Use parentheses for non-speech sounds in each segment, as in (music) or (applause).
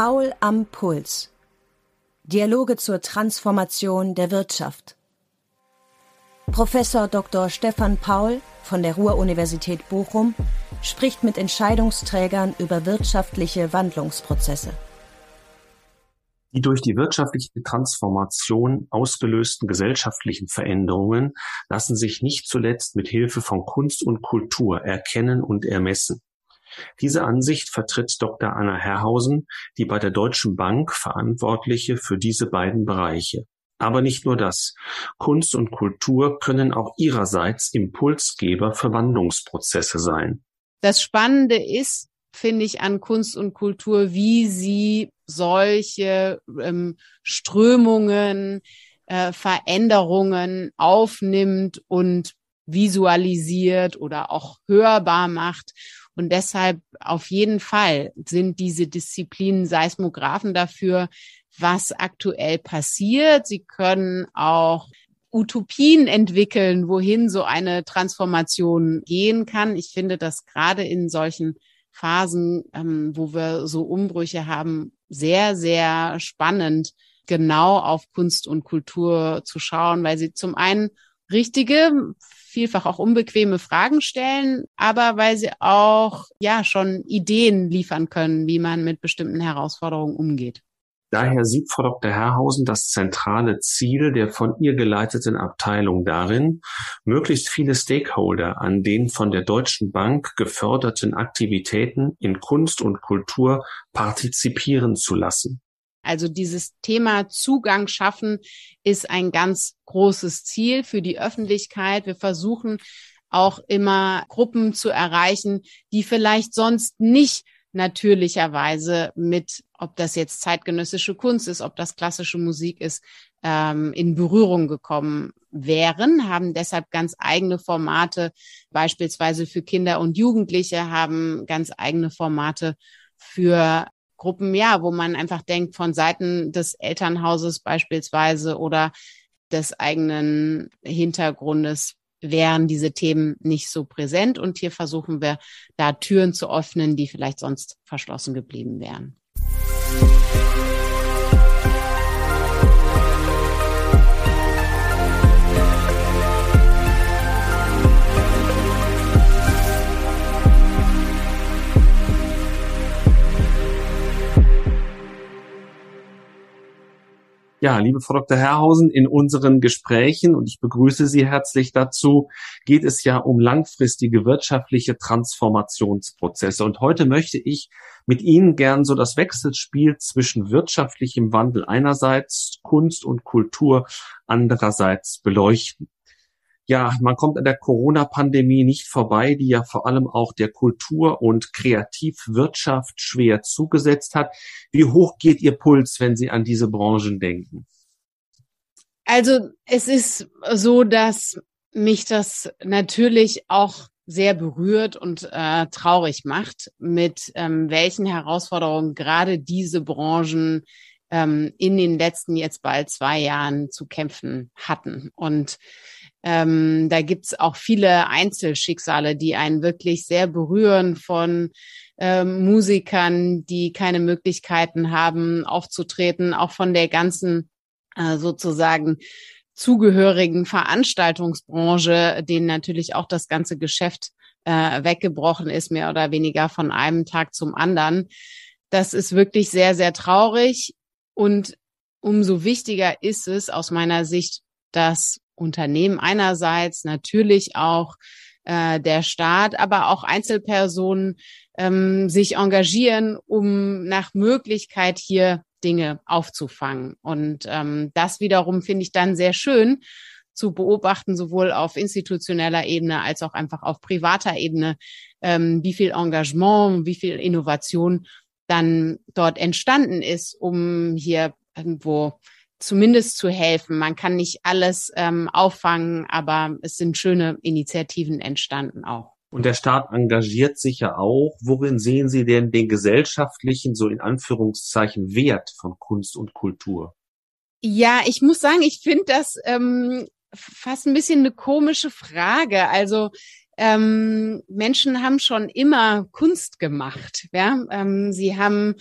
Paul am Puls. Dialoge zur Transformation der Wirtschaft. Professor Dr. Stefan Paul von der Ruhr-Universität Bochum spricht mit Entscheidungsträgern über wirtschaftliche Wandlungsprozesse. Die durch die wirtschaftliche Transformation ausgelösten gesellschaftlichen Veränderungen lassen sich nicht zuletzt mit Hilfe von Kunst und Kultur erkennen und ermessen. Diese Ansicht vertritt Dr. Anna Herrhausen, die bei der Deutschen Bank Verantwortliche für diese beiden Bereiche. Aber nicht nur das. Kunst und Kultur können auch ihrerseits Impulsgeber für Wandlungsprozesse sein. Das Spannende ist, finde ich, an Kunst und Kultur, wie sie solche ähm, Strömungen, äh, Veränderungen aufnimmt und visualisiert oder auch hörbar macht. Und deshalb auf jeden Fall sind diese Disziplinen Seismographen dafür, was aktuell passiert. Sie können auch Utopien entwickeln, wohin so eine Transformation gehen kann. Ich finde das gerade in solchen Phasen, ähm, wo wir so Umbrüche haben, sehr, sehr spannend, genau auf Kunst und Kultur zu schauen, weil sie zum einen richtige, vielfach auch unbequeme Fragen stellen, aber weil sie auch ja schon Ideen liefern können, wie man mit bestimmten Herausforderungen umgeht. Daher sieht Frau Dr. Herrhausen das zentrale Ziel der von ihr geleiteten Abteilung darin, möglichst viele Stakeholder an den von der Deutschen Bank geförderten Aktivitäten in Kunst und Kultur partizipieren zu lassen. Also dieses Thema Zugang schaffen ist ein ganz großes Ziel für die Öffentlichkeit. Wir versuchen auch immer Gruppen zu erreichen, die vielleicht sonst nicht natürlicherweise mit, ob das jetzt zeitgenössische Kunst ist, ob das klassische Musik ist, ähm, in Berührung gekommen wären, haben deshalb ganz eigene Formate, beispielsweise für Kinder und Jugendliche, haben ganz eigene Formate für Gruppen, ja, wo man einfach denkt, von Seiten des Elternhauses beispielsweise oder des eigenen Hintergrundes wären diese Themen nicht so präsent. Und hier versuchen wir, da Türen zu öffnen, die vielleicht sonst verschlossen geblieben wären. Ja, liebe Frau Dr. Herrhausen, in unseren Gesprächen, und ich begrüße Sie herzlich dazu, geht es ja um langfristige wirtschaftliche Transformationsprozesse. Und heute möchte ich mit Ihnen gern so das Wechselspiel zwischen wirtschaftlichem Wandel einerseits, Kunst und Kultur andererseits beleuchten ja, man kommt an der Corona-Pandemie nicht vorbei, die ja vor allem auch der Kultur- und Kreativwirtschaft schwer zugesetzt hat. Wie hoch geht Ihr Puls, wenn Sie an diese Branchen denken? Also es ist so, dass mich das natürlich auch sehr berührt und äh, traurig macht, mit ähm, welchen Herausforderungen gerade diese Branchen ähm, in den letzten jetzt bald zwei Jahren zu kämpfen hatten. Und ähm, da gibt's auch viele Einzelschicksale, die einen wirklich sehr berühren von ähm, Musikern, die keine Möglichkeiten haben, aufzutreten, auch von der ganzen äh, sozusagen zugehörigen Veranstaltungsbranche, denen natürlich auch das ganze Geschäft äh, weggebrochen ist, mehr oder weniger von einem Tag zum anderen. Das ist wirklich sehr, sehr traurig. Und umso wichtiger ist es aus meiner Sicht, dass Unternehmen einerseits, natürlich auch äh, der Staat, aber auch Einzelpersonen ähm, sich engagieren, um nach Möglichkeit hier Dinge aufzufangen. Und ähm, das wiederum finde ich dann sehr schön zu beobachten, sowohl auf institutioneller Ebene als auch einfach auf privater Ebene, ähm, wie viel Engagement, wie viel Innovation dann dort entstanden ist, um hier irgendwo zumindest zu helfen. Man kann nicht alles ähm, auffangen, aber es sind schöne Initiativen entstanden auch. Und der Staat engagiert sich ja auch. Worin sehen Sie denn den gesellschaftlichen, so in Anführungszeichen, Wert von Kunst und Kultur? Ja, ich muss sagen, ich finde das ähm, fast ein bisschen eine komische Frage. Also ähm, Menschen haben schon immer Kunst gemacht. Ja? Ähm, sie haben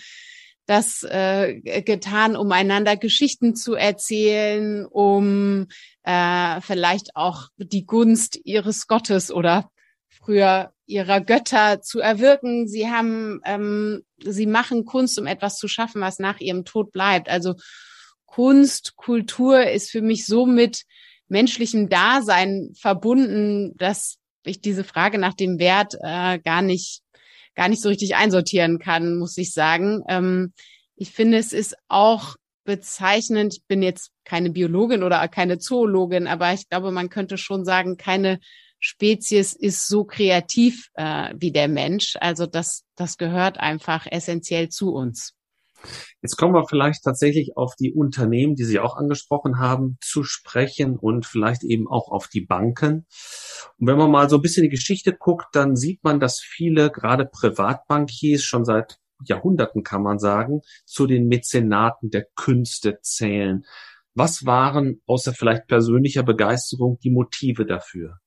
das äh, getan, um einander Geschichten zu erzählen, um äh, vielleicht auch die Gunst ihres Gottes oder früher ihrer Götter zu erwirken. Sie haben, ähm, sie machen Kunst, um etwas zu schaffen, was nach ihrem Tod bleibt. Also Kunst, Kultur ist für mich so mit menschlichem Dasein verbunden, dass ich diese Frage nach dem Wert äh, gar nicht gar nicht so richtig einsortieren kann, muss ich sagen. Ähm, ich finde, es ist auch bezeichnend. Ich bin jetzt keine Biologin oder keine Zoologin, aber ich glaube, man könnte schon sagen, keine Spezies ist so kreativ äh, wie der Mensch. Also das, das gehört einfach essentiell zu uns. Jetzt kommen wir vielleicht tatsächlich auf die Unternehmen, die Sie auch angesprochen haben, zu sprechen und vielleicht eben auch auf die Banken. Und wenn man mal so ein bisschen die Geschichte guckt, dann sieht man, dass viele, gerade Privatbankiers, schon seit Jahrhunderten kann man sagen, zu den Mäzenaten der Künste zählen. Was waren außer vielleicht persönlicher Begeisterung die Motive dafür?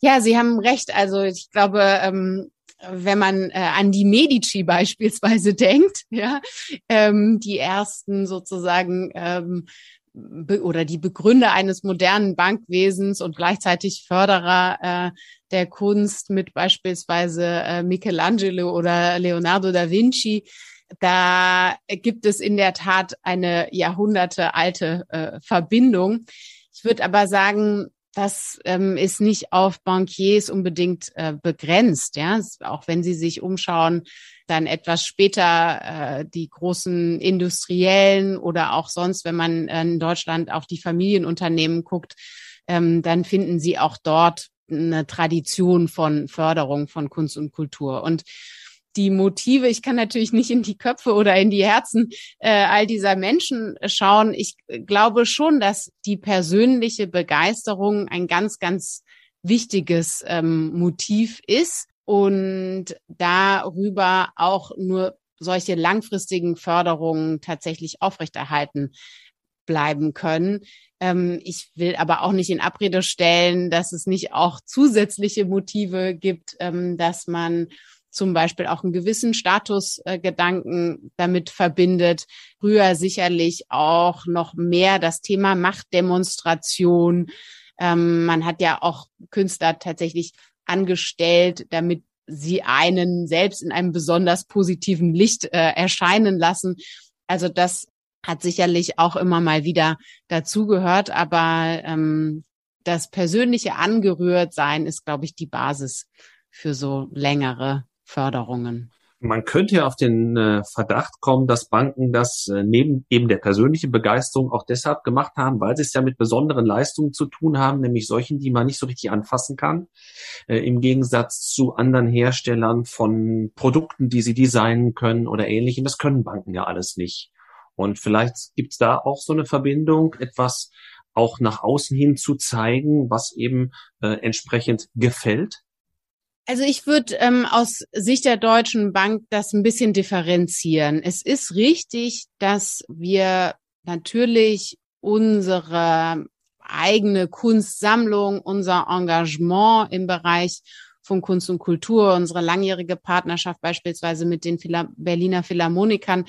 Ja, Sie haben recht. Also ich glaube, ähm, wenn man äh, an die Medici (laughs) beispielsweise denkt, ja, ähm, die ersten sozusagen ähm, oder die Begründer eines modernen Bankwesens und gleichzeitig Förderer äh, der Kunst mit beispielsweise äh, Michelangelo oder Leonardo da Vinci. Da gibt es in der Tat eine jahrhundertealte äh, Verbindung. Ich würde aber sagen, das ähm, ist nicht auf Bankiers unbedingt äh, begrenzt. Ja, auch wenn Sie sich umschauen, dann etwas später äh, die großen Industriellen oder auch sonst, wenn man äh, in Deutschland auf die Familienunternehmen guckt, ähm, dann finden Sie auch dort eine Tradition von Förderung von Kunst und Kultur. Und die Motive, ich kann natürlich nicht in die Köpfe oder in die Herzen äh, all dieser Menschen schauen. Ich glaube schon, dass die persönliche Begeisterung ein ganz, ganz wichtiges ähm, Motiv ist und darüber auch nur solche langfristigen Förderungen tatsächlich aufrechterhalten bleiben können. Ähm, ich will aber auch nicht in Abrede stellen, dass es nicht auch zusätzliche Motive gibt, ähm, dass man zum Beispiel auch einen gewissen Statusgedanken damit verbindet. Früher sicherlich auch noch mehr das Thema Machtdemonstration. Ähm, man hat ja auch Künstler tatsächlich angestellt, damit sie einen selbst in einem besonders positiven Licht äh, erscheinen lassen. Also das hat sicherlich auch immer mal wieder dazugehört, aber ähm, das persönliche Angerührtsein ist, glaube ich, die Basis für so längere Förderungen. Man könnte ja auf den äh, Verdacht kommen, dass Banken das äh, neben eben der persönlichen Begeisterung auch deshalb gemacht haben, weil sie es ja mit besonderen Leistungen zu tun haben, nämlich solchen, die man nicht so richtig anfassen kann, äh, im Gegensatz zu anderen Herstellern von Produkten, die sie designen können oder ähnlichem. Das können Banken ja alles nicht. Und vielleicht gibt es da auch so eine Verbindung, etwas auch nach außen hin zu zeigen, was eben äh, entsprechend gefällt also ich würde ähm, aus Sicht der Deutschen Bank das ein bisschen differenzieren. Es ist richtig, dass wir natürlich unsere eigene Kunstsammlung, unser Engagement im Bereich von Kunst und Kultur, unsere langjährige Partnerschaft beispielsweise mit den Berliner Philharmonikern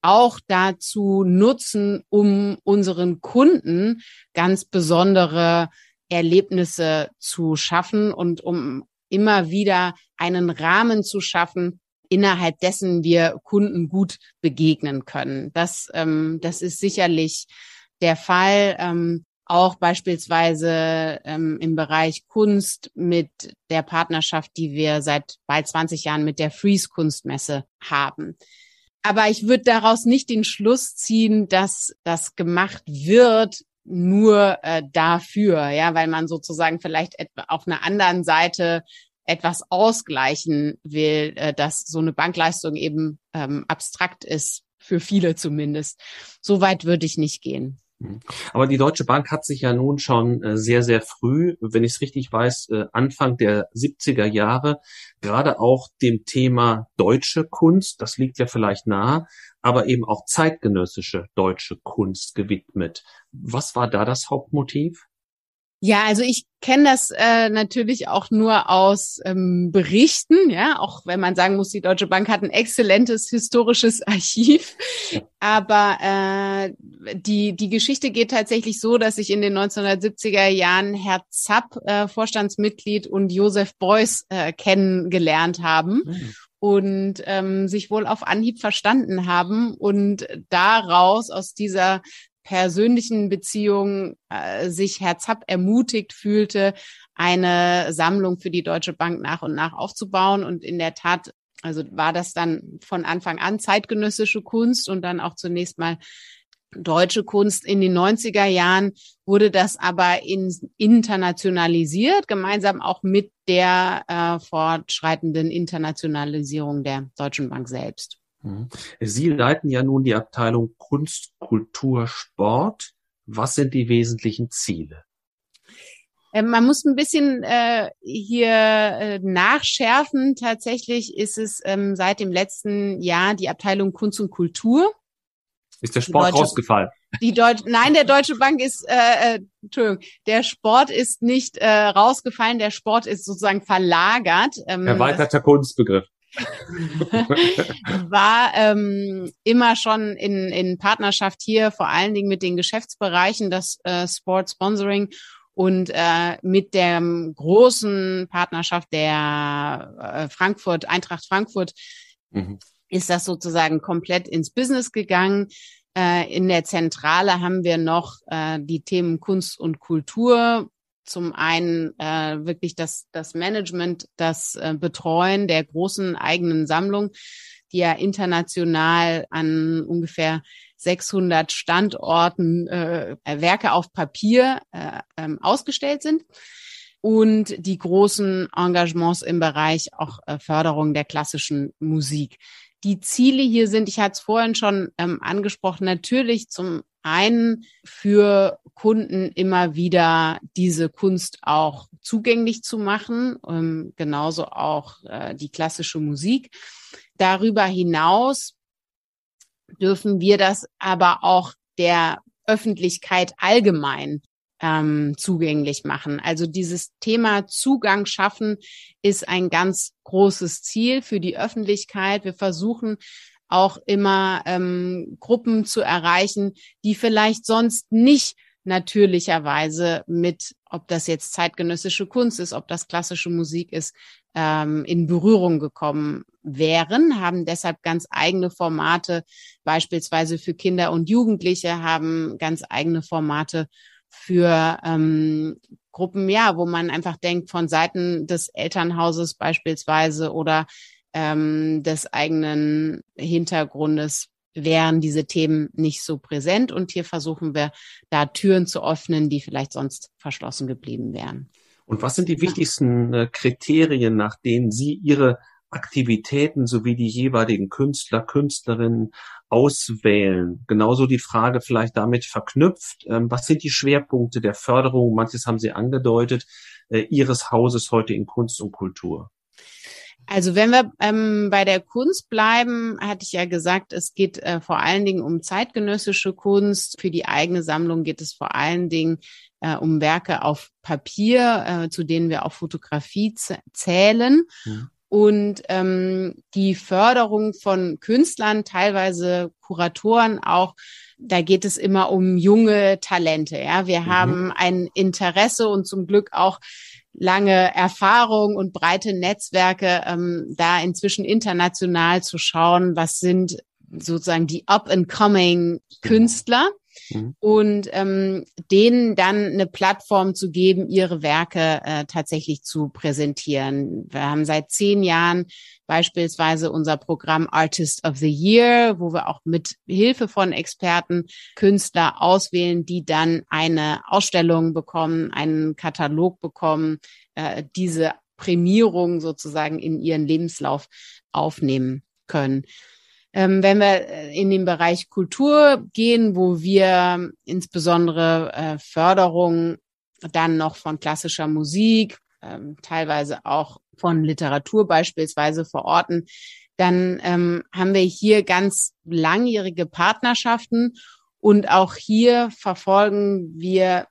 auch dazu nutzen, um unseren Kunden ganz besondere Erlebnisse zu schaffen und um immer wieder einen Rahmen zu schaffen, innerhalb dessen wir Kunden gut begegnen können. Das, ähm, das ist sicherlich der Fall. Ähm, auch beispielsweise ähm, im Bereich Kunst mit der Partnerschaft, die wir seit bald 20 Jahren mit der Freeze Kunstmesse haben. Aber ich würde daraus nicht den Schluss ziehen, dass das gemacht wird nur äh, dafür, ja, weil man sozusagen vielleicht auf einer anderen Seite etwas ausgleichen will, äh, dass so eine Bankleistung eben ähm, abstrakt ist, für viele zumindest. So weit würde ich nicht gehen. Mhm. Aber die Deutsche Bank hat sich ja nun schon äh, sehr, sehr früh, wenn ich es richtig weiß, äh, Anfang der 70er Jahre, gerade auch dem Thema deutsche Kunst, das liegt ja vielleicht nahe, aber eben auch zeitgenössische deutsche Kunst gewidmet. Was war da das Hauptmotiv? Ja, also ich kenne das äh, natürlich auch nur aus ähm, Berichten, ja, auch wenn man sagen muss, die Deutsche Bank hat ein exzellentes historisches (laughs) Archiv. Aber äh, die, die Geschichte geht tatsächlich so, dass sich in den 1970er Jahren Herr Zapp, äh, Vorstandsmitglied, und Josef Beuys äh, kennengelernt haben. Mhm und ähm, sich wohl auf Anhieb verstanden haben und daraus aus dieser persönlichen Beziehung äh, sich Herr Zapp ermutigt fühlte, eine Sammlung für die Deutsche Bank nach und nach aufzubauen. Und in der Tat, also war das dann von Anfang an zeitgenössische Kunst und dann auch zunächst mal deutsche Kunst. In den 90er Jahren wurde das aber in, internationalisiert, gemeinsam auch mit der äh, fortschreitenden Internationalisierung der Deutschen Bank selbst. Mhm. Sie leiten ja nun die Abteilung Kunst, Kultur, Sport. Was sind die wesentlichen Ziele? Ähm, man muss ein bisschen äh, hier äh, nachschärfen. Tatsächlich ist es ähm, seit dem letzten Jahr die Abteilung Kunst und Kultur. Ist der Sport Deutsche, rausgefallen? Die Deutsche, nein, der Deutsche Bank ist, äh, äh, Entschuldigung, der Sport ist nicht äh, rausgefallen, der Sport ist sozusagen verlagert. Ähm, Erweiterter Kunstbegriff. (laughs) war ähm, immer schon in, in Partnerschaft hier, vor allen Dingen mit den Geschäftsbereichen, das äh, Sport Sponsoring und äh, mit der großen Partnerschaft der äh, Frankfurt, Eintracht Frankfurt, mhm. ist das sozusagen komplett ins Business gegangen. Äh, in der Zentrale haben wir noch äh, die Themen Kunst und Kultur, zum einen äh, wirklich das, das Management, das äh, Betreuen der großen eigenen Sammlung, die ja international an ungefähr 600 Standorten äh, Werke auf Papier äh, ähm, ausgestellt sind und die großen Engagements im Bereich auch äh, Förderung der klassischen Musik. Die Ziele hier sind, ich hatte es vorhin schon ähm, angesprochen, natürlich zum einen für Kunden immer wieder diese Kunst auch zugänglich zu machen, ähm, genauso auch äh, die klassische Musik. Darüber hinaus dürfen wir das aber auch der Öffentlichkeit allgemein ähm, zugänglich machen. Also dieses Thema Zugang schaffen ist ein ganz großes Ziel für die Öffentlichkeit. Wir versuchen auch immer ähm, Gruppen zu erreichen, die vielleicht sonst nicht natürlicherweise mit, ob das jetzt zeitgenössische Kunst ist, ob das klassische Musik ist, ähm, in Berührung gekommen wären, haben deshalb ganz eigene Formate, beispielsweise für Kinder und Jugendliche, haben ganz eigene Formate für ähm, Gruppen, ja, wo man einfach denkt, von Seiten des Elternhauses beispielsweise oder ähm, des eigenen Hintergrundes wären diese Themen nicht so präsent. Und hier versuchen wir da Türen zu öffnen, die vielleicht sonst verschlossen geblieben wären. Und was sind die wichtigsten äh, Kriterien, nach denen Sie Ihre Aktivitäten sowie die jeweiligen Künstler, Künstlerinnen auswählen? Genauso die Frage vielleicht damit verknüpft, ähm, was sind die Schwerpunkte der Förderung, manches haben Sie angedeutet, äh, Ihres Hauses heute in Kunst und Kultur? Also wenn wir ähm, bei der Kunst bleiben, hatte ich ja gesagt, es geht äh, vor allen Dingen um zeitgenössische Kunst. Für die eigene Sammlung geht es vor allen Dingen äh, um Werke auf Papier, äh, zu denen wir auch Fotografie zählen. Mhm. Und ähm, die Förderung von Künstlern, teilweise Kuratoren auch, da geht es immer um junge Talente. Ja, wir mhm. haben ein Interesse und zum Glück auch lange Erfahrung und breite Netzwerke, ähm, da inzwischen international zu schauen, was sind sozusagen die up-and-coming Künstler mhm. und ähm, denen dann eine Plattform zu geben, ihre Werke äh, tatsächlich zu präsentieren. Wir haben seit zehn Jahren beispielsweise unser Programm Artist of the Year, wo wir auch mit Hilfe von Experten Künstler auswählen, die dann eine Ausstellung bekommen, einen Katalog bekommen, äh, diese Prämierung sozusagen in ihren Lebenslauf aufnehmen können. Ähm, wenn wir äh, in den Bereich Kultur gehen, wo wir insbesondere äh, Förderung dann noch von klassischer Musik, ähm, teilweise auch von Literatur beispielsweise verorten, dann ähm, haben wir hier ganz langjährige Partnerschaften und auch hier verfolgen wir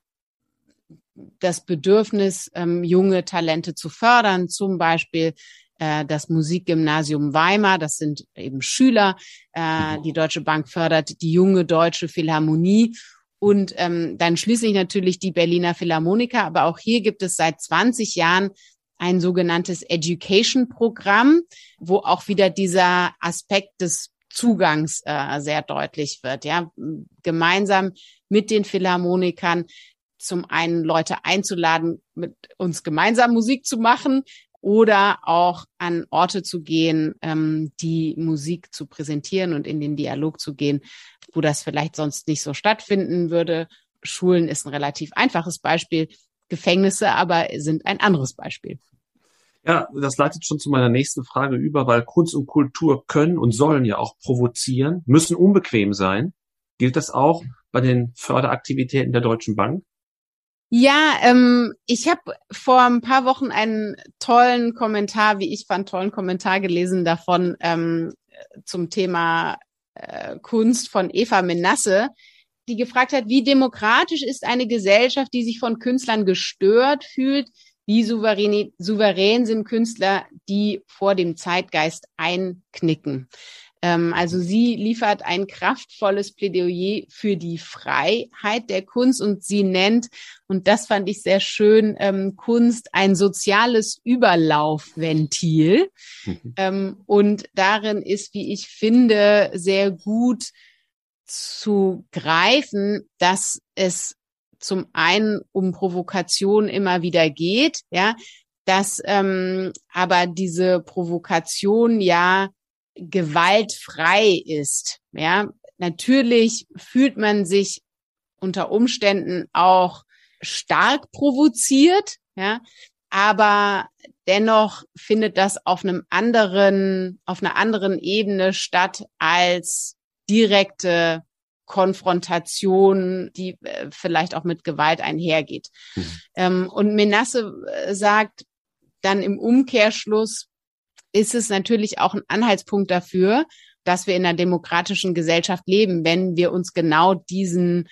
das Bedürfnis, ähm, junge Talente zu fördern, zum Beispiel äh, das Musikgymnasium Weimar, das sind eben Schüler. Äh, die Deutsche Bank fördert die junge deutsche Philharmonie und ähm, dann schließlich natürlich die Berliner Philharmoniker. Aber auch hier gibt es seit 20 Jahren ein sogenanntes Education-Programm, wo auch wieder dieser Aspekt des Zugangs äh, sehr deutlich wird. Ja, gemeinsam mit den Philharmonikern zum einen Leute einzuladen, mit uns gemeinsam Musik zu machen oder auch an Orte zu gehen, ähm, die Musik zu präsentieren und in den Dialog zu gehen, wo das vielleicht sonst nicht so stattfinden würde. Schulen ist ein relativ einfaches Beispiel. Gefängnisse aber sind ein anderes Beispiel. Ja, das leitet schon zu meiner nächsten Frage über, weil Kunst und Kultur können und sollen ja auch provozieren, müssen unbequem sein. Gilt das auch bei den Förderaktivitäten der Deutschen Bank? Ja, ähm, ich habe vor ein paar Wochen einen tollen Kommentar, wie ich fand, tollen Kommentar gelesen davon ähm, zum Thema äh, Kunst von Eva Menasse, die gefragt hat, wie demokratisch ist eine Gesellschaft, die sich von Künstlern gestört fühlt? Wie souverän, souverän sind Künstler, die vor dem Zeitgeist einknicken? Ähm, also sie liefert ein kraftvolles Plädoyer für die Freiheit der Kunst und sie nennt, und das fand ich sehr schön, ähm, Kunst ein soziales Überlaufventil. Mhm. Ähm, und darin ist, wie ich finde, sehr gut zu greifen, dass es zum einen um Provokation immer wieder geht, ja, dass ähm, aber diese Provokation ja gewaltfrei ist. Ja, natürlich fühlt man sich unter Umständen auch stark provoziert, ja, aber dennoch findet das auf einem anderen, auf einer anderen Ebene statt als direkte Konfrontation, die äh, vielleicht auch mit Gewalt einhergeht. Mhm. Ähm, und Menasse äh, sagt dann im Umkehrschluss, ist es natürlich auch ein Anhaltspunkt dafür, dass wir in einer demokratischen Gesellschaft leben, wenn wir uns genau diesen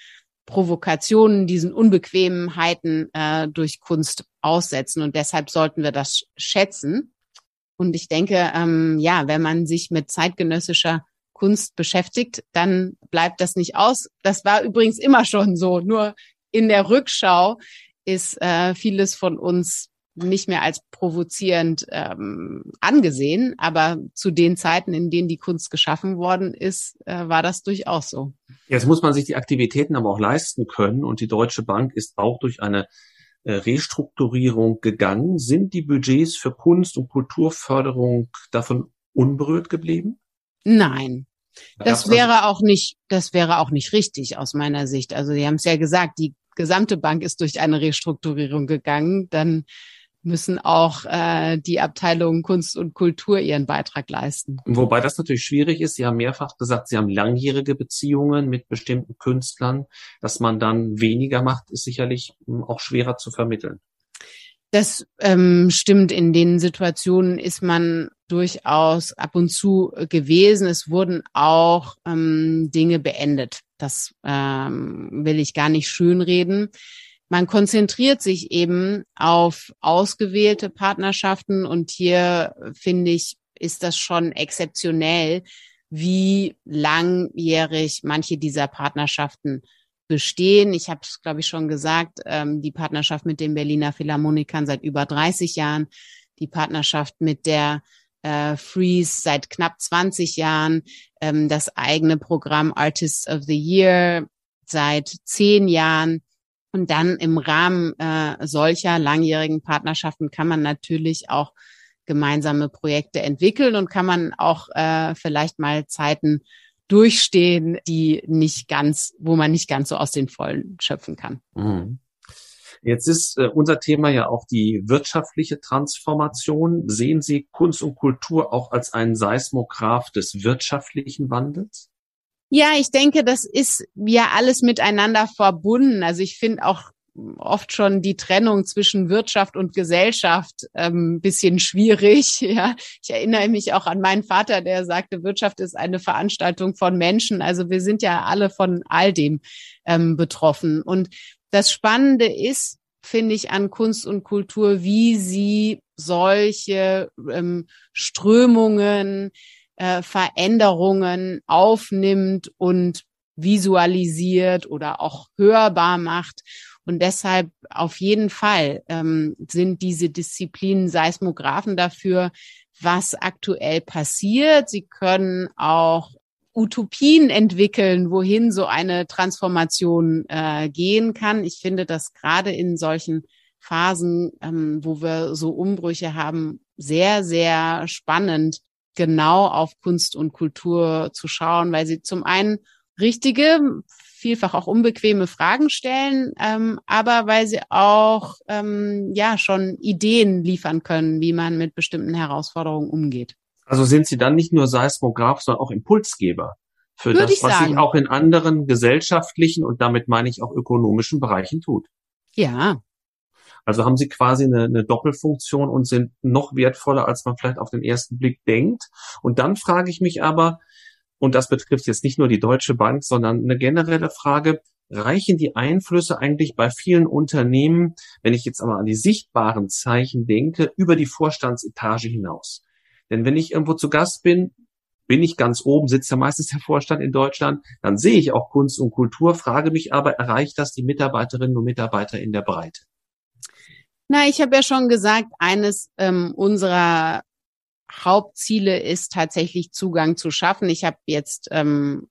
Provokationen, diesen Unbequemheiten äh, durch Kunst aussetzen. Und deshalb sollten wir das schätzen. Und ich denke, ähm, ja, wenn man sich mit zeitgenössischer Kunst beschäftigt, dann bleibt das nicht aus. Das war übrigens immer schon so. Nur in der Rückschau ist äh, vieles von uns nicht mehr als provozierend ähm, angesehen, aber zu den Zeiten, in denen die Kunst geschaffen worden ist, äh, war das durchaus so. Jetzt muss man sich die Aktivitäten aber auch leisten können und die Deutsche Bank ist auch durch eine äh, Restrukturierung gegangen. Sind die Budgets für Kunst- und Kulturförderung davon unberührt geblieben? Nein. Das wäre auch nicht, das wäre auch nicht richtig aus meiner Sicht. Also Sie haben es ja gesagt, die gesamte Bank ist durch eine Restrukturierung gegangen. Dann müssen auch äh, die Abteilungen Kunst und Kultur ihren Beitrag leisten. Wobei das natürlich schwierig ist. Sie haben mehrfach gesagt, Sie haben langjährige Beziehungen mit bestimmten Künstlern. Dass man dann weniger macht, ist sicherlich hm, auch schwerer zu vermitteln. Das ähm, stimmt. In den Situationen ist man durchaus ab und zu gewesen. Es wurden auch ähm, Dinge beendet. Das ähm, will ich gar nicht schönreden man konzentriert sich eben auf ausgewählte Partnerschaften und hier finde ich, ist das schon exzeptionell, wie langjährig manche dieser Partnerschaften bestehen. Ich habe es, glaube ich, schon gesagt, ähm, die Partnerschaft mit den Berliner Philharmonikern seit über 30 Jahren, die Partnerschaft mit der äh, Freeze seit knapp 20 Jahren, ähm, das eigene Programm Artists of the Year seit zehn Jahren. Und dann im Rahmen äh, solcher langjährigen Partnerschaften kann man natürlich auch gemeinsame Projekte entwickeln und kann man auch äh, vielleicht mal Zeiten durchstehen, die nicht ganz, wo man nicht ganz so aus den Vollen schöpfen kann. Mhm. Jetzt ist äh, unser Thema ja auch die wirtschaftliche Transformation. Sehen Sie Kunst und Kultur auch als einen Seismograph des wirtschaftlichen Wandels? Ja, ich denke, das ist ja alles miteinander verbunden. Also ich finde auch oft schon die Trennung zwischen Wirtschaft und Gesellschaft ähm, bisschen schwierig. (laughs) Ja, ich erinnere mich auch an meinen Vater, der sagte, Wirtschaft ist eine Veranstaltung von Menschen. Also wir sind ja alle von all dem ähm, betroffen. Und das Spannende ist, finde ich, an Kunst und Kultur, wie sie solche ähm, Strömungen, äh, Veränderungen aufnimmt und visualisiert oder auch hörbar macht. Und deshalb auf jeden Fall ähm, sind diese Disziplinen Seismographen dafür, was aktuell passiert. Sie können auch Utopien entwickeln, wohin so eine Transformation äh, gehen kann. Ich finde das gerade in solchen Phasen, ähm, wo wir so Umbrüche haben, sehr, sehr spannend, genau auf Kunst und Kultur zu schauen, weil sie zum einen richtige, vielfach auch unbequeme Fragen stellen, ähm, aber weil sie auch ähm, ja schon Ideen liefern können, wie man mit bestimmten Herausforderungen umgeht. Also sind Sie dann nicht nur Seismograph, sondern auch Impulsgeber für Würde das, was sich auch in anderen gesellschaftlichen und damit meine ich auch ökonomischen Bereichen tut. Ja, Also haben Sie quasi eine, eine Doppelfunktion und sind noch wertvoller, als man vielleicht auf den ersten Blick denkt. Und dann frage ich mich aber, und das betrifft jetzt nicht nur die Deutsche Bank, sondern eine generelle Frage, reichen die Einflüsse eigentlich bei vielen Unternehmen, wenn ich jetzt aber an die sichtbaren Zeichen denke, über die Vorstandsetage hinaus? Denn wenn ich irgendwo zu Gast bin, bin ich ganz oben, sitzt ja meistens der Vorstand in Deutschland, dann sehe ich auch Kunst und Kultur, frage mich aber, erreicht das die Mitarbeiterinnen und Mitarbeiter in der Breite? Na, ich habe ja schon gesagt, eines ähm, unserer Hauptziele ist tatsächlich Zugang zu schaffen. Ich habe jetzt ähm,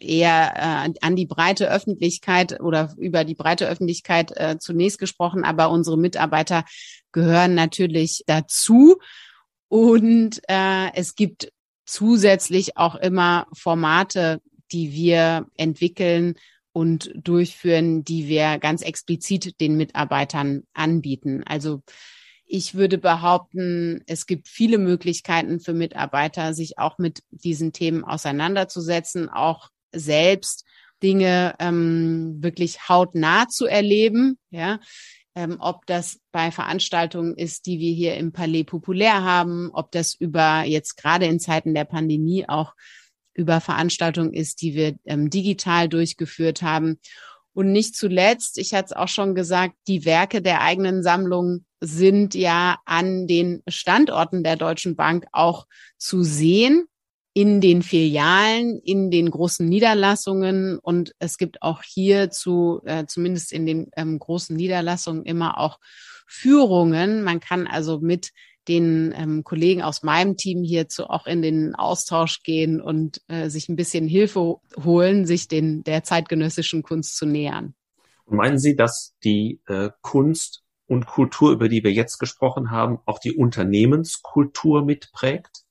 eher äh, an die breite Öffentlichkeit oder über die breite Öffentlichkeit äh, zunächst gesprochen, aber unsere Mitarbeiter gehören natürlich dazu. Und äh, es gibt zusätzlich auch immer Formate, die wir entwickeln und durchführen, die wir ganz explizit den Mitarbeitern anbieten. Also ich würde behaupten, es gibt viele Möglichkeiten für Mitarbeiter, sich auch mit diesen Themen auseinanderzusetzen, auch selbst Dinge ähm, wirklich hautnah zu erleben. Ja, ähm, ob das bei Veranstaltungen ist, die wir hier im Palais populär haben, ob das über jetzt gerade in Zeiten der Pandemie auch über Veranstaltungen ist, die wir ähm, digital durchgeführt haben. Und nicht zuletzt, ich hatte es auch schon gesagt, die Werke der eigenen Sammlung sind ja an den Standorten der Deutschen Bank auch zu sehen, in den Filialen, in den großen Niederlassungen. Und es gibt auch hier zu, äh, zumindest in den ähm, großen Niederlassungen immer auch Führungen. Man kann also mit den ähm, Kollegen aus meinem Team hierzu auch in den Austausch gehen und äh, sich ein bisschen Hilfe holen, sich den der zeitgenössischen Kunst zu nähern. Und meinen Sie, dass die äh, Kunst und Kultur, über die wir jetzt gesprochen haben, auch die Unternehmenskultur mitprägt?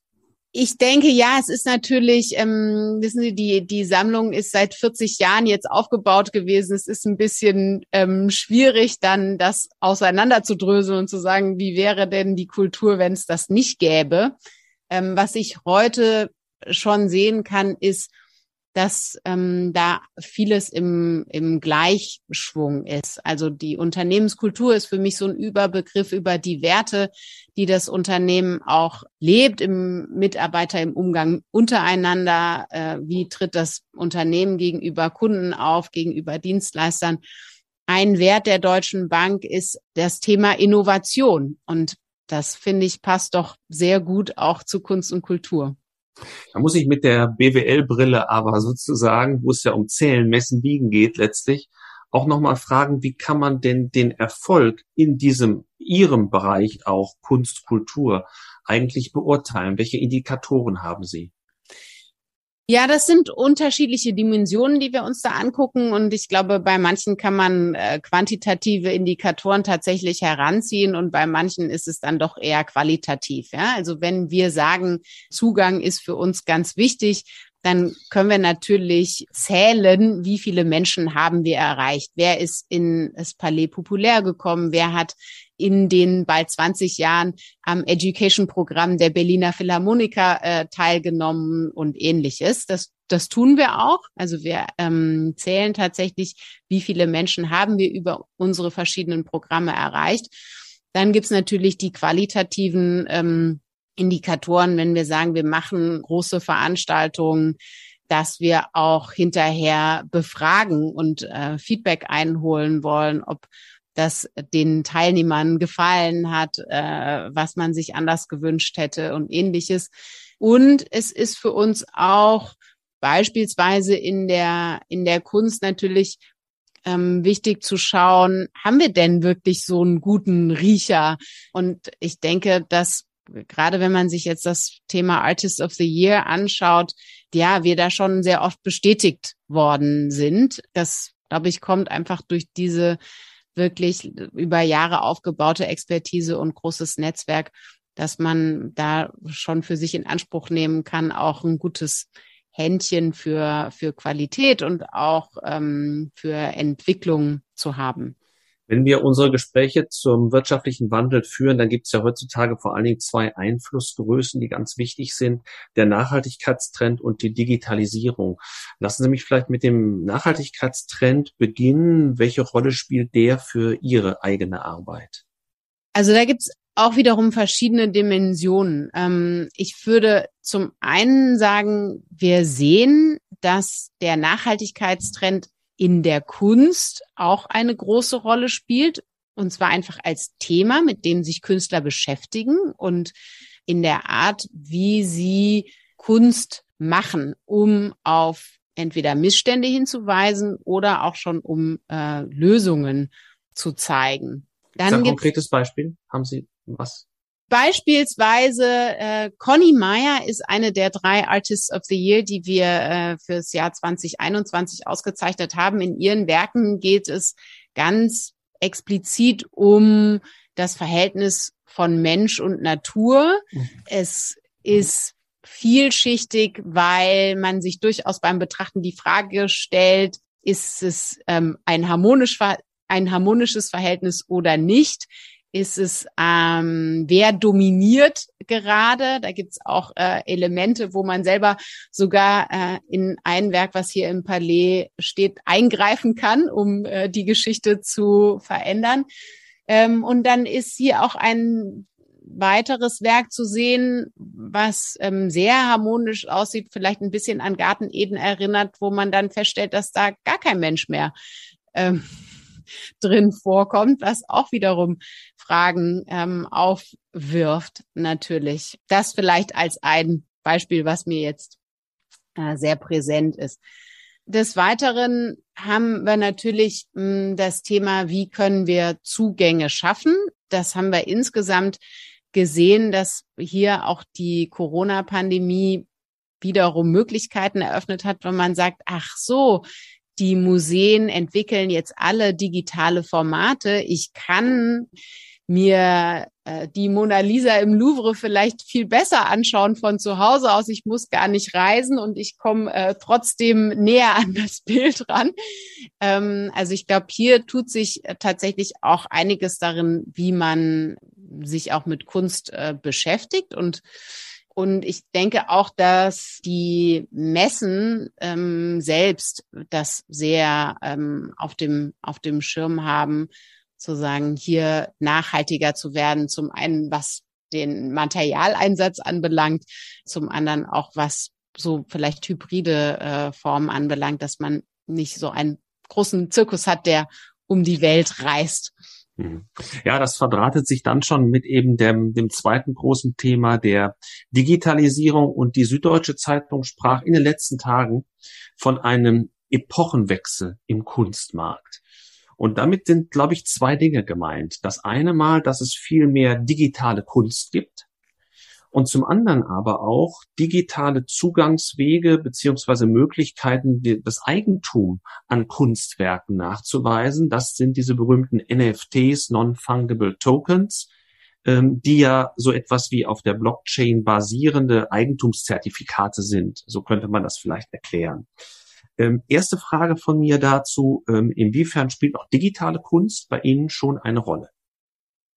Ich denke, ja, es ist natürlich, ähm, wissen Sie, die, die Sammlung ist seit 40 Jahren jetzt aufgebaut gewesen. Es ist ein bisschen ähm, schwierig, dann das auseinanderzudröseln und zu sagen, wie wäre denn die Kultur, wenn es das nicht gäbe. Ähm, was ich heute schon sehen kann, ist, dass ähm, da vieles im, im Gleichschwung ist. Also die Unternehmenskultur ist für mich so ein Überbegriff über die Werte, die das Unternehmen auch lebt im Mitarbeiter im Umgang untereinander. Äh, wie tritt das Unternehmen gegenüber Kunden auf, gegenüber Dienstleistern? Ein Wert der Deutschen Bank ist das Thema Innovation. Und das finde ich passt doch sehr gut auch zu Kunst und Kultur. Da muss ich mit der BWL-Brille aber sozusagen, wo es ja um Zählen, Messen, Wiegen geht letztlich, auch nochmal fragen, wie kann man denn den Erfolg in diesem, Ihrem Bereich auch Kunst, Kultur eigentlich beurteilen? Welche Indikatoren haben Sie? Ja, das sind unterschiedliche Dimensionen, die wir uns da angucken. Und ich glaube, bei manchen kann man äh, quantitative Indikatoren tatsächlich heranziehen und bei manchen ist es dann doch eher qualitativ. Ja? Also wenn wir sagen, Zugang ist für uns ganz wichtig, dann können wir natürlich zählen, wie viele Menschen haben wir erreicht. Wer ist in das Palais populär gekommen? Wer hat in den bald 20 Jahren am Education-Programm der Berliner Philharmoniker äh, teilgenommen und ähnliches. Das, das tun wir auch. Also wir ähm, zählen tatsächlich, wie viele Menschen haben wir über unsere verschiedenen Programme erreicht. Dann gibt's natürlich die qualitativen ähm, Indikatoren, wenn wir sagen, wir machen große Veranstaltungen, dass wir auch hinterher befragen und äh, Feedback einholen wollen, ob das den Teilnehmern gefallen hat, äh, was man sich anders gewünscht hätte und ähnliches. Und es ist für uns auch beispielsweise in der, in der Kunst natürlich ähm, wichtig zu schauen, haben wir denn wirklich so einen guten Riecher? Und ich denke, dass gerade wenn man sich jetzt das Thema Artist of the Year anschaut, ja, wir da schon sehr oft bestätigt worden sind. Das, glaube ich, kommt einfach durch diese wirklich über Jahre aufgebaute Expertise und großes Netzwerk, dass man da schon für sich in Anspruch nehmen kann, auch ein gutes Händchen für, für Qualität und auch ähm, für Entwicklung zu haben. Wenn wir unsere Gespräche zum wirtschaftlichen Wandel führen, dann gibt es ja heutzutage vor allen Dingen zwei Einflussgrößen, die ganz wichtig sind. Der Nachhaltigkeitstrend und die Digitalisierung. Lassen Sie mich vielleicht mit dem Nachhaltigkeitstrend beginnen. Welche Rolle spielt der für Ihre eigene Arbeit? Also da gibt's auch wiederum verschiedene Dimensionen. Ähm, ich würde zum einen sagen, wir sehen, dass der Nachhaltigkeitstrend in der Kunst auch eine große Rolle spielt. Und zwar einfach als Thema, mit dem sich Künstler beschäftigen und in der Art, wie sie Kunst machen, um auf entweder Missstände hinzuweisen oder auch schon um äh, Lösungen zu zeigen. Dann ein konkretes Beispiel. Haben Sie was? Beispielsweise äh, Conny Meyer ist eine der drei Artists of the Year, die wir äh, fürs Jahr 2021 ausgezeichnet haben. In ihren Werken geht es ganz explizit um das Verhältnis von Mensch und Natur. Mhm. Es ist vielschichtig, weil man sich durchaus beim Betrachten die Frage stellt, ist es ähm, ein, harmonisch, ein harmonisches Verhältnis oder nicht? Ist es, ähm, wer dominiert gerade. Da gibt's auch äh, Elemente, wo man selber sogar äh, in ein Werk, was hier im Palais steht, eingreifen kann, um äh, die Geschichte zu verändern. Ähm, und dann ist hier auch ein weiteres Werk zu sehen, was ähm, sehr harmonisch aussieht, vielleicht ein bisschen an Garten Eden erinnert, wo man dann feststellt, dass da gar kein Mensch mehr ähm, drin vorkommt, was auch wiederum Fragen ähm, aufwirft, natürlich. Das vielleicht als ein Beispiel, was mir jetzt äh, sehr präsent ist. Des Weiteren haben wir natürlich mh, hm, das Thema, wie können wir Zugänge schaffen. Das haben wir insgesamt gesehen, dass hier auch die Corona-Pandemie wiederum Möglichkeiten eröffnet hat, wenn man sagt, ach so, die Museen entwickeln jetzt alle digitale Formate. Ich kann mir äh, die Mona Lisa im Louvre vielleicht viel besser anschauen von zu Hause aus. Ich muss gar nicht reisen und ich komme äh, trotzdem näher an das Bild ran. Ähm, also ich glaube, hier tut sich äh, tatsächlich auch einiges darin, wie man sich auch mit Kunst äh, beschäftigt und und ich denke auch, dass die Messen ähm, selbst das sehr ähm, auf dem auf dem Schirm haben, zu sagen, hier nachhaltiger zu werden. Zum einen, was den Materialeinsatz anbelangt, zum anderen auch was so vielleicht hybride äh, Formen anbelangt, dass man nicht so einen großen Zirkus hat, der um die Welt reist. Mhm. Ja, das verdrahtet sich dann schon mit eben dem, dem zweiten großen Thema der Digitalisierung und die Süddeutsche Zeitung sprach in den letzten Tagen von einem Epochenwechsel im Kunstmarkt. Und damit sind, glaube ich, zwei Dinge gemeint. Das eine Mal, dass es viel mehr digitale Kunst gibt, und zum anderen aber auch digitale Zugangswege beziehungsweise Möglichkeiten, das Eigentum an Kunstwerken nachzuweisen. Das sind diese berühmten NFTs, Non-Fungible Tokens, ähm, die ja so etwas wie auf der Blockchain basierende Eigentumszertifikate sind. So könnte man das vielleicht erklären. Ähm, erste Frage von mir dazu, ähm, inwiefern spielt auch digitale Kunst bei Ihnen schon eine Rolle?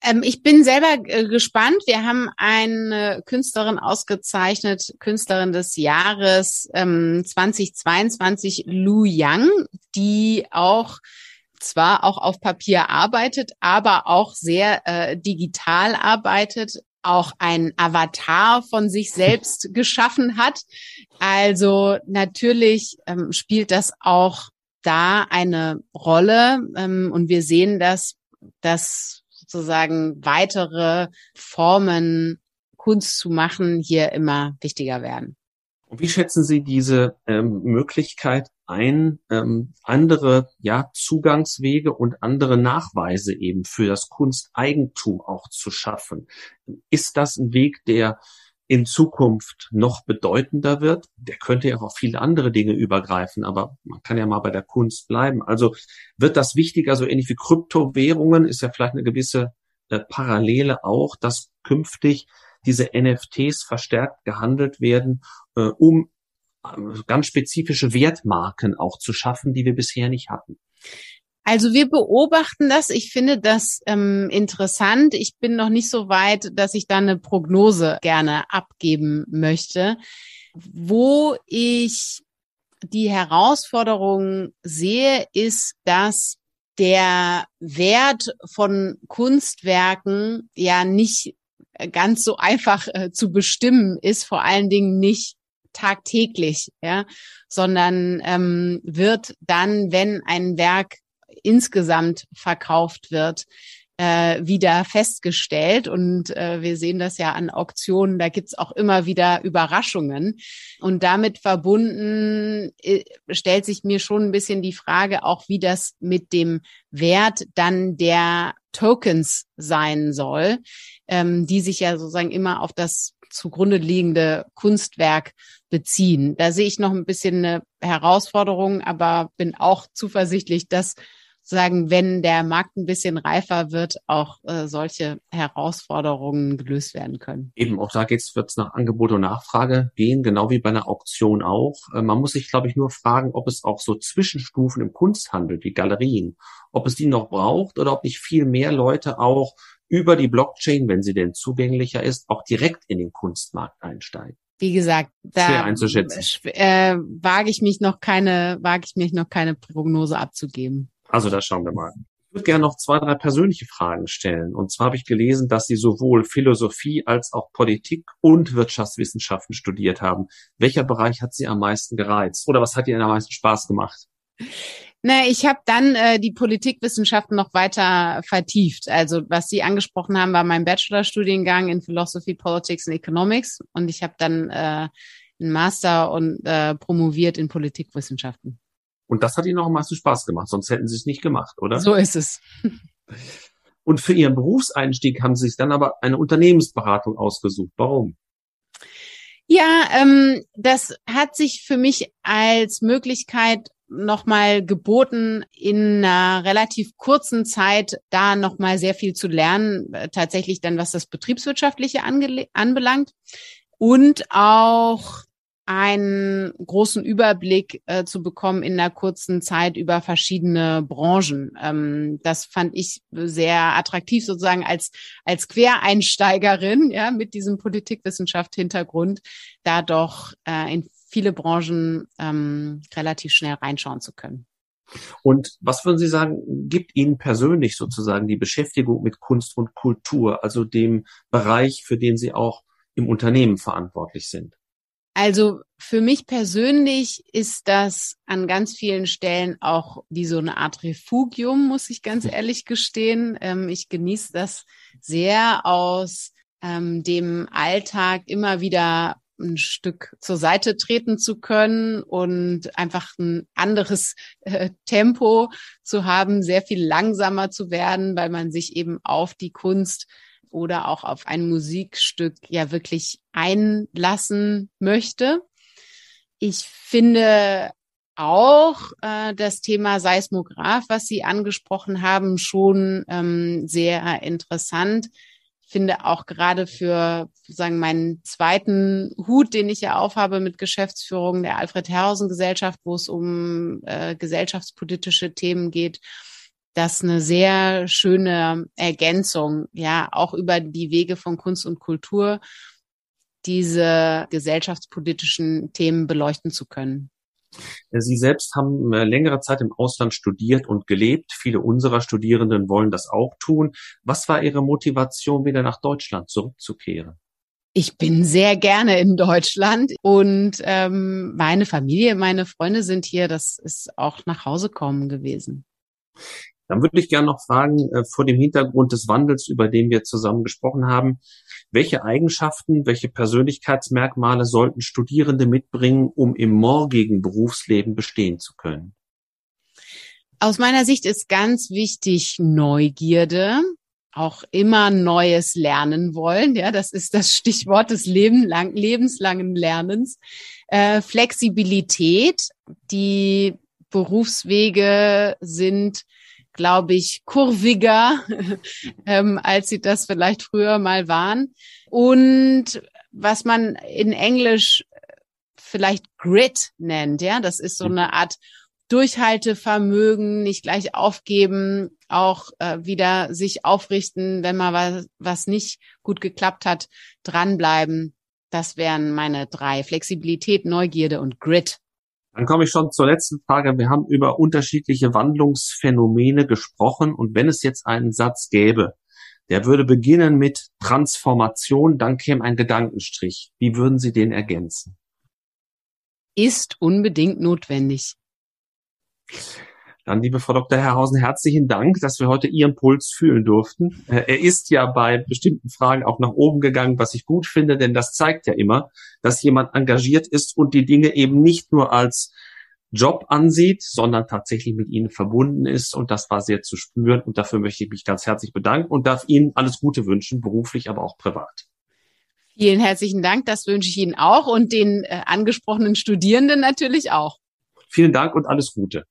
Ähm, ich bin selber äh, gespannt. Wir haben eine Künstlerin ausgezeichnet, Künstlerin des Jahres ähm, 2022, Lu Yang, die auch zwar auch auf Papier arbeitet, aber auch sehr äh, digital arbeitet, auch ein Avatar von sich (laughs) selbst geschaffen hat. Also natürlich ähm, spielt das auch da eine Rolle ähm, und wir sehen das dass sozusagen weitere Formen Kunst zu machen hier immer wichtiger werden. Und wie schätzen Sie diese ähm, Möglichkeit ein, ähm, andere ja, Zugangswege und andere Nachweise eben für das Kunsteigentum auch zu schaffen? Ist das ein Weg, der in Zukunft noch bedeutender wird? Der könnte ja auch auf viele andere Dinge übergreifen, aber man kann ja mal bei der Kunst bleiben. Also wird das wichtiger, so ähnlich wie Kryptowährungen, ist ja vielleicht eine gewisse äh, Parallele auch, dass künftig diese NFTs verstärkt gehandelt werden, äh, um äh, ganz spezifische Wertmarken auch zu schaffen, die wir bisher nicht hatten. Also wir beobachten das. Ich finde das ähm, interessant. Ich bin noch nicht so weit, dass ich da eine Prognose gerne abgeben möchte. Wo ich die Herausforderung sehe, ist, dass der Wert von Kunstwerken ja nicht ganz so einfach äh, zu bestimmen ist, vor allen Dingen nicht tagtäglich, ja, sondern ähm, wird dann, wenn ein Werk insgesamt verkauft wird, äh, wieder festgestellt. Und äh, wir sehen das ja an Auktionen, da gibt's auch immer wieder Überraschungen. Und damit verbunden äh, stellt sich mir schon ein bisschen die Frage auch, wie das mit dem Wert dann der Tokens sein soll, ähm, die sich ja sozusagen immer auf das zugrunde liegende Kunstwerk beziehen. Da sehe ich noch ein bisschen eine Herausforderung, aber bin auch zuversichtlich, dass sagen, wenn der Markt ein bisschen reifer wird, auch äh, solche Herausforderungen gelöst werden können. Eben, auch da geht's, wird's nach Angebot und Nachfrage gehen, genau wie bei einer Auktion auch. Äh, man muss sich, glaube ich, nur fragen, ob es auch so Zwischenstufen im Kunsthandel wie Galerien, ob es die noch braucht oder ob nicht viel mehr Leute auch über die Blockchain, wenn sie denn zugänglicher ist, auch direkt in den Kunstmarkt einsteigen wie gesagt, da äh, wage ich mich noch keine, wage ich mich noch keine Prognose abzugeben. Also da schauen wir mal. Ich würde gerne noch zwei, drei persönliche Fragen stellen. Und zwar habe ich gelesen, dass Sie sowohl Philosophie als auch Politik und Wirtschaftswissenschaften studiert haben. Welcher Bereich hat Sie am meisten gereizt? Oder was hat Ihnen am meisten Spaß gemacht? Na, ich habe dann äh, die Politikwissenschaften noch weiter vertieft. Also was Sie angesprochen haben, war mein Bachelorstudiengang in Philosophy, Politics and Economics und ich habe dann äh, einen Master und äh, promoviert in Politikwissenschaften. Und das hat Ihnen auch am meisten Spaß gemacht, sonst hätten Sie es nicht gemacht, oder? So ist es. (laughs) Und für Ihren Berufseinstieg haben Sie sich dann aber eine Unternehmensberatung ausgesucht. Warum? Ja, ähm, das hat sich für mich als Möglichkeit nochmal geboten, in einer relativ kurzen Zeit da nochmal sehr viel zu lernen, äh, tatsächlich dann, was das Betriebswirtschaftliche anbelangt und auch einen großen Überblick äh, zu bekommen in einer kurzen Zeit über verschiedene Branchen. Ähm, das fand ich sehr attraktiv sozusagen als als Quereinsteigerin, ja, mit diesem Politikwissenschaft-Hintergrund, da doch äh, in viele Branchen ähm, relativ schnell reinschauen zu können. Und was würden Sie sagen, gibt Ihnen persönlich sozusagen die Beschäftigung mit Kunst und Kultur, also dem Bereich, für den Sie auch im Unternehmen verantwortlich sind? Also für mich persönlich ist das an ganz vielen Stellen auch wie so eine Art Refugium, muss ich ganz ehrlich gestehen. Ähm, ich genieße das sehr aus ähm, dem Alltag immer wieder ein Stück zur Seite treten zu können und einfach ein anderes äh, Tempo zu haben, sehr viel langsamer zu werden, weil man sich eben auf die Kunst oder auch auf ein Musikstück ja wirklich einlassen möchte. Ich finde auch äh, das Thema Seismograph, was Sie angesprochen haben, schon ähm, sehr interessant. Ich finde auch gerade für sagen meinen zweiten Hut, den ich ja aufhabe mit Geschäftsführung der Alfred Herrhausen Gesellschaft, wo es um äh, gesellschaftspolitische Themen geht, das eine sehr schöne Ergänzung, ja, auch über die Wege von Kunst und Kultur diese gesellschaftspolitischen Themen beleuchten zu können. Sie selbst haben äh, längere Zeit im Ausland studiert und gelebt. Viele unserer Studierenden wollen das auch tun. Was war Ihre Motivation, wieder nach Deutschland zurückzukehren? Ich bin sehr gerne in Deutschland und ähm, meine Familie, meine Freunde sind hier. Das ist auch nach Hause kommen gewesen. Dann würde ich gerne noch fragen, äh, vor dem Hintergrund des Wandels, über den wir zusammen gesprochen haben, welche Eigenschaften, welche Persönlichkeitsmerkmale sollten Studierende mitbringen, um im morgigen Berufsleben bestehen zu können? Aus meiner Sicht ist ganz wichtig Neugierde, auch immer Neues lernen wollen. Ja, das ist das Stichwort des Lebenlang, lebenslangen Lernens. Äh, Flexibilität, die Berufswege sind, glaube ich, kurviger, (laughs) ähm, als sie das vielleicht früher mal waren. Und was man in Englisch vielleicht Grit nennt, ja, das ist so eine Art Durchhaltevermögen, nicht gleich aufgeben, auch äh, wieder sich aufrichten, wenn mal was, was nicht gut geklappt hat, dranbleiben. Das wären meine drei. Flexibilität, Neugierde und Grit. Dann komme ich schon zur letzten Frage. Wir haben über unterschiedliche Wandlungsphänomene gesprochen und wenn es jetzt einen Satz gäbe, der würde beginnen mit Transformation, dann käme ein Gedankenstrich. Wie würden Sie den ergänzen? Ist unbedingt notwendig. Dann, liebe Frau Dr. Herrhausen, herzlichen Dank, dass wir heute Ihren Puls fühlen durften. Äh, er ist ja bei bestimmten Fragen auch nach oben gegangen, was ich gut finde, denn das zeigt ja immer, dass jemand engagiert ist und die Dinge eben nicht nur als Job ansieht, sondern tatsächlich mit Ihnen verbunden ist. Und das war sehr zu spüren. Und dafür möchte ich mich ganz herzlich bedanken und darf Ihnen alles Gute wünschen, beruflich, aber auch privat. Vielen herzlichen Dank. Das wünsche ich Ihnen auch und den äh, angesprochenen Studierenden natürlich auch. Vielen Dank und alles Gute.